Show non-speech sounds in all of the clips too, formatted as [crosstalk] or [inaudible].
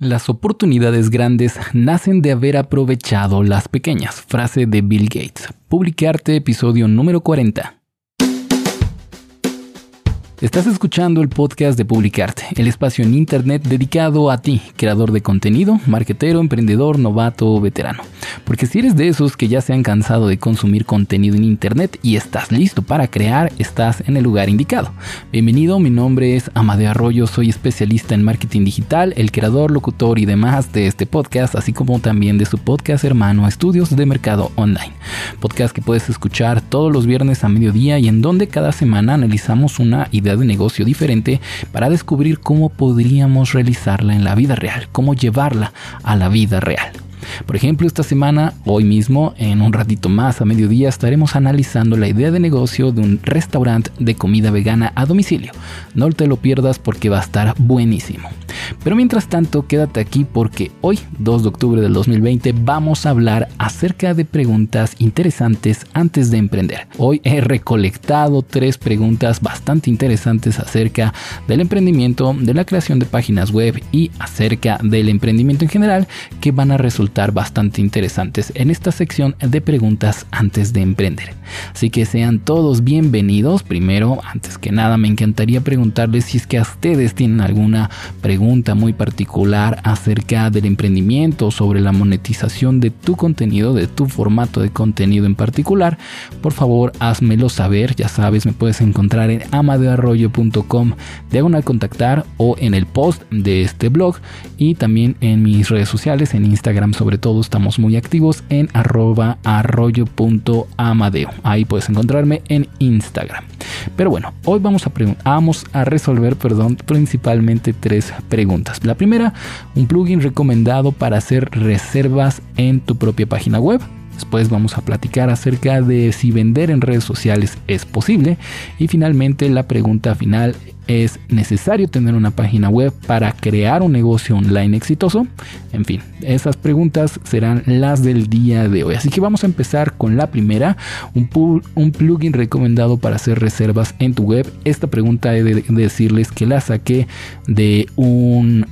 Las oportunidades grandes nacen de haber aprovechado las pequeñas. Frase de Bill Gates. Publicarte episodio número 40. Estás escuchando el podcast de Publicarte, el espacio en Internet dedicado a ti, creador de contenido, marketero, emprendedor, novato o veterano. Porque si eres de esos que ya se han cansado de consumir contenido en Internet y estás listo para crear, estás en el lugar indicado. Bienvenido, mi nombre es Amadeo Arroyo, soy especialista en marketing digital, el creador, locutor y demás de este podcast, así como también de su podcast hermano Estudios de Mercado Online. Podcast que puedes escuchar todos los viernes a mediodía y en donde cada semana analizamos una idea de negocio diferente para descubrir cómo podríamos realizarla en la vida real, cómo llevarla a la vida real. Por ejemplo, esta semana, hoy mismo, en un ratito más a mediodía, estaremos analizando la idea de negocio de un restaurante de comida vegana a domicilio. No te lo pierdas porque va a estar buenísimo. Pero mientras tanto, quédate aquí porque hoy, 2 de octubre del 2020, vamos a hablar acerca de preguntas interesantes antes de emprender. Hoy he recolectado tres preguntas bastante interesantes acerca del emprendimiento, de la creación de páginas web y acerca del emprendimiento en general que van a resultar bastante interesantes en esta sección de preguntas antes de emprender. Así que sean todos bienvenidos. Primero, antes que nada, me encantaría preguntarles si es que a ustedes tienen alguna pregunta muy particular acerca del emprendimiento, sobre la monetización de tu contenido, de tu formato de contenido en particular, por favor házmelo saber. Ya sabes, me puedes encontrar en amadearroyo.com una contactar o en el post de este blog y también en mis redes sociales, en Instagram sobre todo estamos muy activos en arroba arroyo.amadeo. Ahí puedes encontrarme en Instagram. Pero bueno, hoy vamos a, a resolver perdón, principalmente tres preguntas. La primera, un plugin recomendado para hacer reservas en tu propia página web. Después vamos a platicar acerca de si vender en redes sociales es posible. Y finalmente la pregunta final es necesario tener una página web para crear un negocio online exitoso. En fin, esas preguntas serán las del día de hoy. Así que vamos a empezar con la primera, un, plugin recomendado para hacer reservas en tu web. Esta pregunta he de decirles que la saqué de un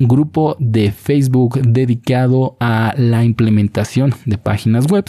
grupo de Facebook dedicado a la implementación de páginas web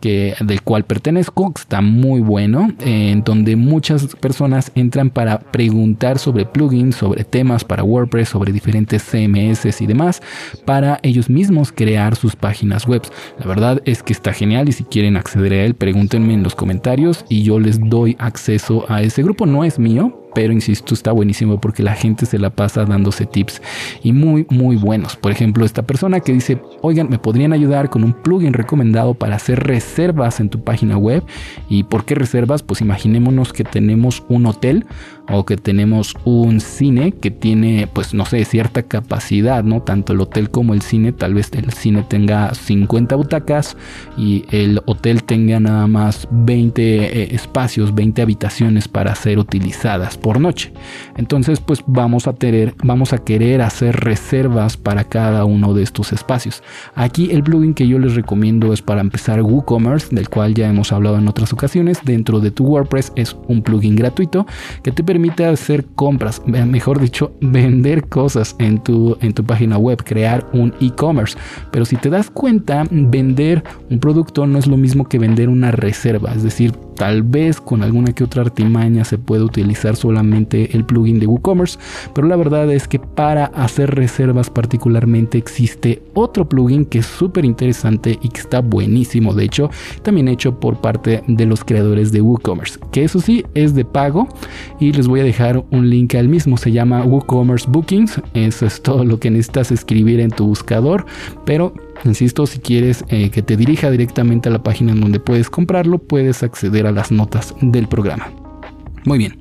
que, del cual pertenezco, está muy bueno, en donde muchas personas entran para preguntar sobre plugins, sobre temas para WordPress, sobre diferentes CMS y demás, para ellos mismos crear sus páginas web. La verdad es que está genial y si quieren acceder a él, pregúntenme en los comentarios y yo les doy acceso a ese grupo. No es mío, pero insisto, está buenísimo porque la gente se la pasa dándose tips y muy, muy buenos. Por ejemplo, esta persona que dice, oigan, me podrían ayudar con un plugin recomendado para hacer reservas en tu página web. ¿Y por qué reservas? Pues imaginémonos que tenemos un hotel o que tenemos un cine que tiene, pues no sé, cierta capacidad, ¿no? Tanto el hotel como el cine, tal vez el cine tenga 50 butacas y el hotel tenga nada más 20 eh, espacios, 20 habitaciones para ser utilizadas por noche. Entonces, pues vamos a tener, vamos a querer hacer reservas para cada uno de estos espacios. Aquí el plugin que yo les recomiendo es para empezar WooCommerce, del cual ya hemos hablado en otras ocasiones. Dentro de tu WordPress es un plugin gratuito que te permite hacer compras, mejor dicho, [laughs] vender cosas en tu, en tu página web, crear un e-commerce. Pero si te das cuenta, vender un producto no es lo mismo que vender una reserva, es decir, Tal vez con alguna que otra artimaña se puede utilizar solamente el plugin de WooCommerce, pero la verdad es que para hacer reservas particularmente existe otro plugin que es súper interesante y que está buenísimo, de hecho, también hecho por parte de los creadores de WooCommerce, que eso sí es de pago y les voy a dejar un link al mismo, se llama WooCommerce Bookings, eso es todo lo que necesitas escribir en tu buscador, pero Insisto, si quieres eh, que te dirija directamente a la página en donde puedes comprarlo, puedes acceder a las notas del programa. Muy bien,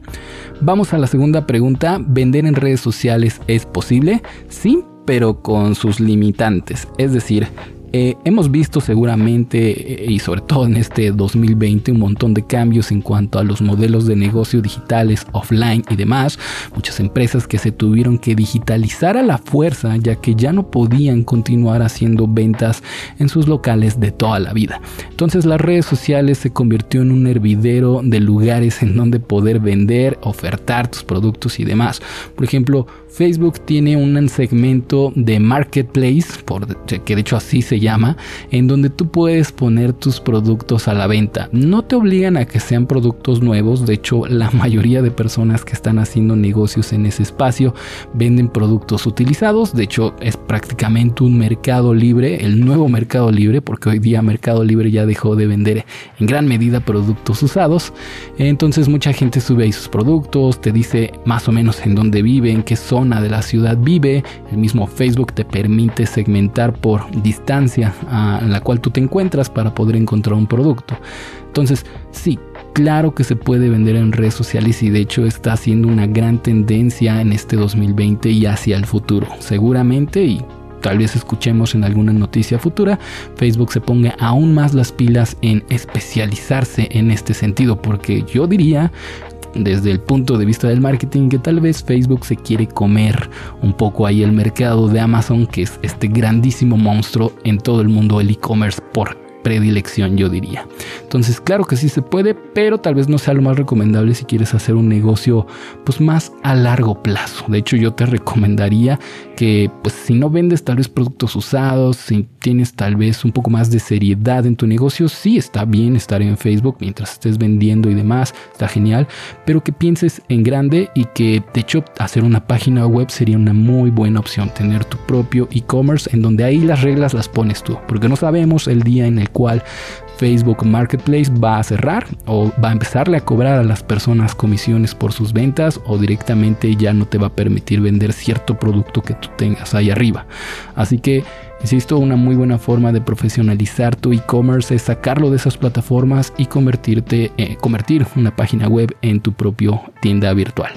vamos a la segunda pregunta. ¿Vender en redes sociales es posible? Sí, pero con sus limitantes. Es decir, eh, hemos visto seguramente, eh, y sobre todo en este 2020, un montón de cambios en cuanto a los modelos de negocio digitales, offline y demás. Muchas empresas que se tuvieron que digitalizar a la fuerza ya que ya no podían continuar haciendo ventas en sus locales de toda la vida. Entonces las redes sociales se convirtió en un hervidero de lugares en donde poder vender, ofertar tus productos y demás. Por ejemplo, Facebook tiene un segmento de marketplace, por, que de hecho así se llama, en donde tú puedes poner tus productos a la venta. No te obligan a que sean productos nuevos, de hecho la [laughs] mayoría de personas que están haciendo negocios en ese espacio venden productos utilizados, de hecho es prácticamente un mercado libre, el nuevo mercado libre, porque hoy día Mercado Libre ya dejó de vender en gran medida productos usados, entonces mucha gente sube ahí sus productos, te dice más o menos en dónde vive, en qué zona de la ciudad vive, el mismo Facebook te permite segmentar por distancia a la cual tú te encuentras para poder encontrar un producto. Entonces, sí, claro que se puede vender en redes sociales y de hecho está haciendo una gran tendencia en este 2020 y hacia el futuro. Seguramente y tal vez escuchemos en alguna noticia futura, Facebook se ponga aún más las pilas en especializarse en este sentido, porque yo diría desde el punto de vista del marketing que tal vez Facebook se quiere comer un poco ahí el mercado de Amazon, que es este grandísimo monstruo en todo el mundo del e-commerce. Por predilección, yo diría. Entonces, claro que sí se puede, pero tal vez no sea lo más recomendable si quieres hacer un negocio pues más a largo plazo. De hecho, yo te recomendaría que pues si no vendes tal vez productos usados, si tienes tal vez un poco más de seriedad en tu negocio, sí está bien estar en Facebook mientras estés vendiendo y demás, está genial, pero que pienses en grande y que de hecho hacer una página web sería una muy buena opción, tener tu propio e-commerce en donde ahí las reglas las pones tú, porque no sabemos el día en el cual Facebook Marketplace va a cerrar o va a empezarle a cobrar a las personas comisiones por sus ventas o directamente ya no te va a permitir vender cierto producto que tú tengas ahí arriba. Así que Insisto, una muy buena forma de profesionalizar tu e-commerce es sacarlo de esas plataformas y convertirte, eh, convertir una página web en tu propio tienda virtual.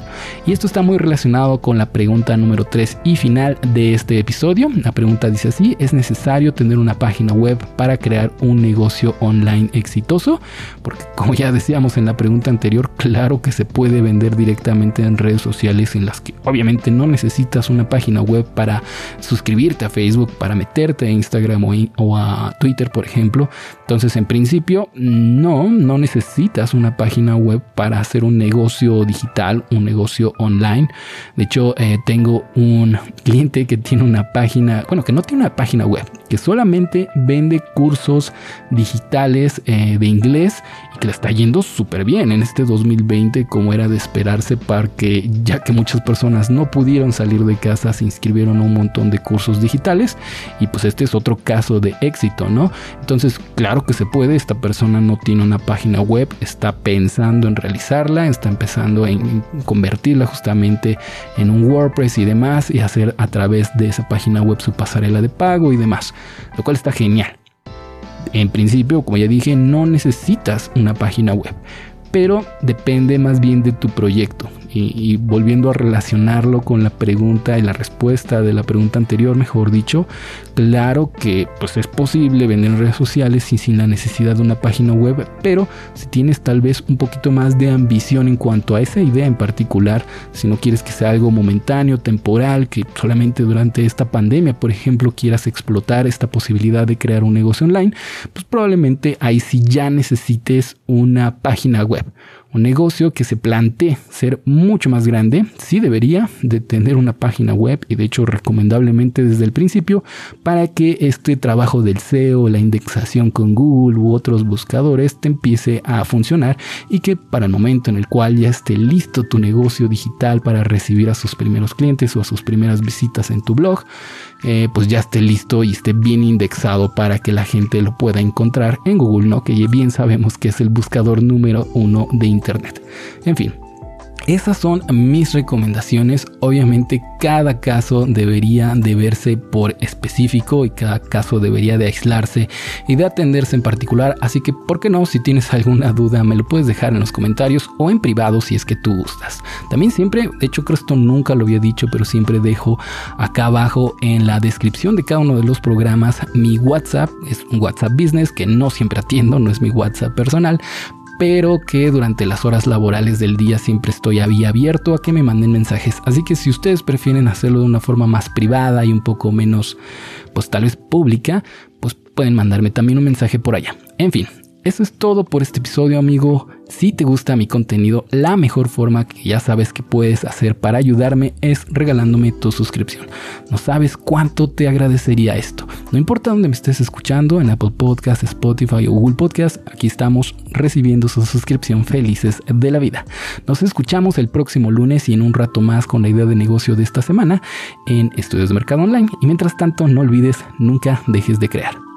Y esto está muy relacionado con la pregunta número 3 y final de este episodio. La pregunta dice así, ¿es necesario tener una página web para crear un negocio online exitoso? Porque como ya decíamos en la pregunta anterior, claro que se puede vender directamente en redes sociales en las que obviamente no necesitas una página web para suscribirte a Facebook, para meter a Instagram o, a Twitter, por ejemplo. Entonces, en principio, no, no necesitas una página web para hacer un negocio digital, un negocio online. De hecho, eh, tengo un cliente que tiene una página, bueno, que no tiene una página web, que solamente vende cursos digitales eh, de inglés y que le está yendo súper bien en este 2020 como era de esperarse para que ya que muchas personas no pudieron salir de casa se inscribieron a un montón de cursos digitales y pues este es otro caso de éxito, ¿no? Entonces claro que se puede, esta persona no tiene una página web, está pensando en realizarla, está empezando en convertirla justamente en un WordPress y demás y hacer a través de esa página web su pasarela de pago y demás lo cual está genial. En principio, como ya dije, no necesitas una página web, pero depende más bien de tu proyecto y, volviendo a relacionarlo con la pregunta y la respuesta de la pregunta anterior, mejor dicho, claro que pues es posible vender en redes sociales y sin la necesidad de una página web, pero si tienes tal vez un poquito más de ambición en cuanto a esa idea en particular, si no quieres que sea algo momentáneo, temporal, que solamente durante esta pandemia, por ejemplo, quieras explotar esta posibilidad de crear un negocio online, pues probablemente ahí sí ya necesites una página web un negocio que se plantee ser mucho más grande, sí debería de tener una página web y de hecho recomendablemente desde el principio para que este trabajo del SEO, la indexación con Google u otros buscadores te empiece a funcionar y que para el momento en el cual ya esté listo tu negocio digital para recibir a sus primeros clientes o a sus primeras visitas en tu blog, eh, pues ya esté listo y esté bien indexado para que la gente lo pueda encontrar en Google, ¿no? Que bien sabemos que es el buscador número uno de Internet. En fin, esas son mis recomendaciones. Obviamente cada caso debería de verse por específico y cada caso debería de aislarse y de atenderse en particular. Así que, ¿por qué no? Si tienes alguna duda, me lo puedes dejar en los comentarios o en privado si es que tú gustas. También siempre, de hecho creo esto nunca lo había dicho, pero siempre dejo acá abajo en la descripción de cada uno de los programas mi WhatsApp. Es un WhatsApp Business que no siempre atiendo, no es mi WhatsApp personal, pero que durante las horas laborales del día siempre estoy abierto a que me manden mensajes. Así que si ustedes prefieren hacerlo de una forma más privada y un poco menos, pues tal vez pública, pues pueden mandarme también un mensaje por allá. En fin, eso es todo por este episodio, amigo. Si te gusta mi contenido, la mejor forma que ya sabes que puedes hacer para ayudarme es regalándome tu suscripción. No sabes cuánto te agradecería esto. No importa dónde me estés escuchando, en Apple Podcast, Spotify o Google Podcast, aquí estamos recibiendo su suscripción felices de la vida. Nos escuchamos el próximo lunes y en un rato más con la idea de negocio de esta semana en Estudios de Mercado Online. Y mientras tanto, no olvides, nunca dejes de crear.